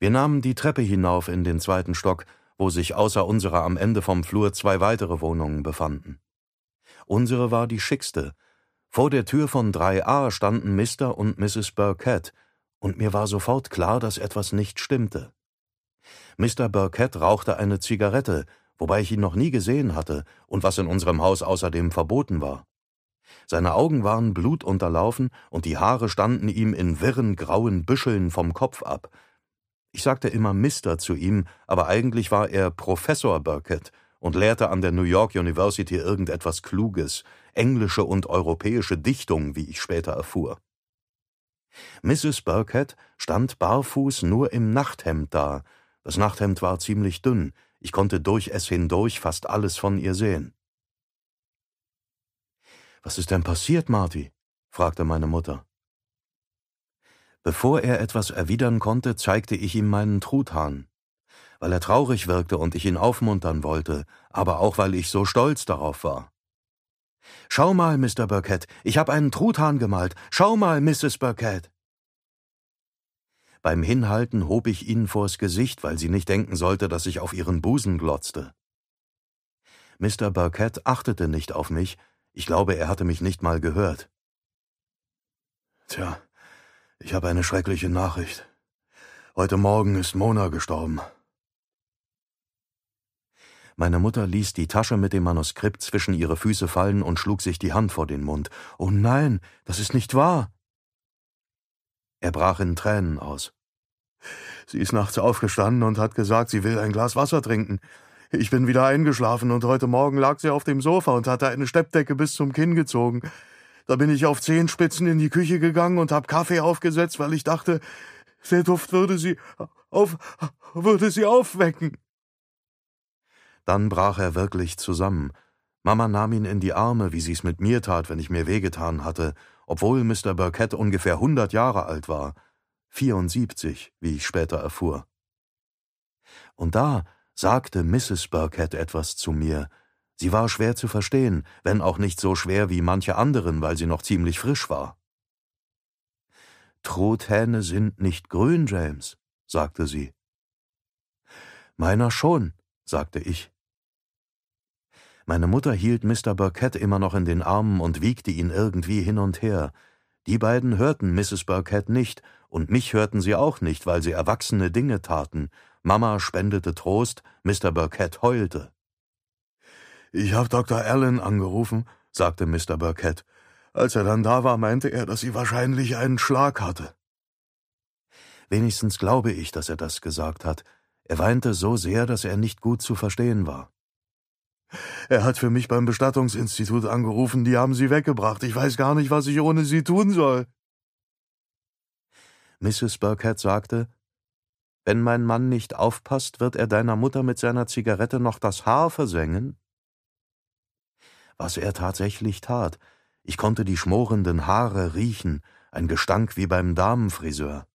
Wir nahmen die Treppe hinauf in den zweiten Stock, wo sich außer unserer am Ende vom Flur zwei weitere Wohnungen befanden. Unsere war die schickste. Vor der Tür von 3a standen Mr. und Mrs. Burkett, und mir war sofort klar, dass etwas nicht stimmte. Mr. Burkett rauchte eine Zigarette, wobei ich ihn noch nie gesehen hatte und was in unserem Haus außerdem verboten war. Seine Augen waren blutunterlaufen und die Haare standen ihm in wirren grauen Büscheln vom Kopf ab. Ich sagte immer Mister zu ihm, aber eigentlich war er Professor Burkett und lehrte an der New York University irgendetwas Kluges, englische und europäische Dichtung, wie ich später erfuhr. Mrs. Burkett stand barfuß nur im Nachthemd da. Das Nachthemd war ziemlich dünn, ich konnte durch es hindurch fast alles von ihr sehen. Was ist denn passiert, Marty? fragte meine Mutter. Bevor er etwas erwidern konnte, zeigte ich ihm meinen Truthahn. Weil er traurig wirkte und ich ihn aufmuntern wollte, aber auch weil ich so stolz darauf war. Schau mal, Mr. Burkett, ich habe einen Truthahn gemalt. Schau mal, Mrs. Burkett. Beim Hinhalten hob ich ihn vors Gesicht, weil sie nicht denken sollte, dass ich auf ihren Busen glotzte. Mr. Burkett achtete nicht auf mich, ich glaube, er hatte mich nicht mal gehört. Tja, ich habe eine schreckliche Nachricht. Heute Morgen ist Mona gestorben. Meine Mutter ließ die Tasche mit dem Manuskript zwischen ihre Füße fallen und schlug sich die Hand vor den Mund. Oh nein, das ist nicht wahr. Er brach in Tränen aus. Sie ist nachts aufgestanden und hat gesagt, sie will ein Glas Wasser trinken. Ich bin wieder eingeschlafen und heute Morgen lag sie auf dem Sofa und hatte eine Steppdecke bis zum Kinn gezogen. Da bin ich auf Zehenspitzen in die Küche gegangen und hab Kaffee aufgesetzt, weil ich dachte, der Duft würde sie auf, würde sie aufwecken. Dann brach er wirklich zusammen. Mama nahm ihn in die Arme, wie sie's mit mir tat, wenn ich mir wehgetan hatte, obwohl Mr. Burkett ungefähr hundert Jahre alt war. 74, wie ich später erfuhr. Und da sagte Mrs. Burkett etwas zu mir. Sie war schwer zu verstehen, wenn auch nicht so schwer wie manche anderen, weil sie noch ziemlich frisch war. Truthähne sind nicht grün, James, sagte sie. Meiner schon, sagte ich. Meine Mutter hielt Mr. Burkett immer noch in den Armen und wiegte ihn irgendwie hin und her. Die beiden hörten Mrs. Burkett nicht, und mich hörten sie auch nicht, weil sie erwachsene Dinge taten. Mama spendete Trost, Mr. Burkett heulte. Ich habe Dr. Allen angerufen, sagte Mr. Burkett. Als er dann da war, meinte er, dass sie wahrscheinlich einen Schlag hatte. Wenigstens glaube ich, dass er das gesagt hat. Er weinte so sehr, dass er nicht gut zu verstehen war. Er hat für mich beim Bestattungsinstitut angerufen, die haben sie weggebracht. Ich weiß gar nicht, was ich ohne sie tun soll. Mrs. Burkett sagte, wenn mein Mann nicht aufpasst, wird er deiner Mutter mit seiner Zigarette noch das Haar versengen? Was er tatsächlich tat, ich konnte die schmorenden Haare riechen, ein Gestank wie beim Damenfriseur.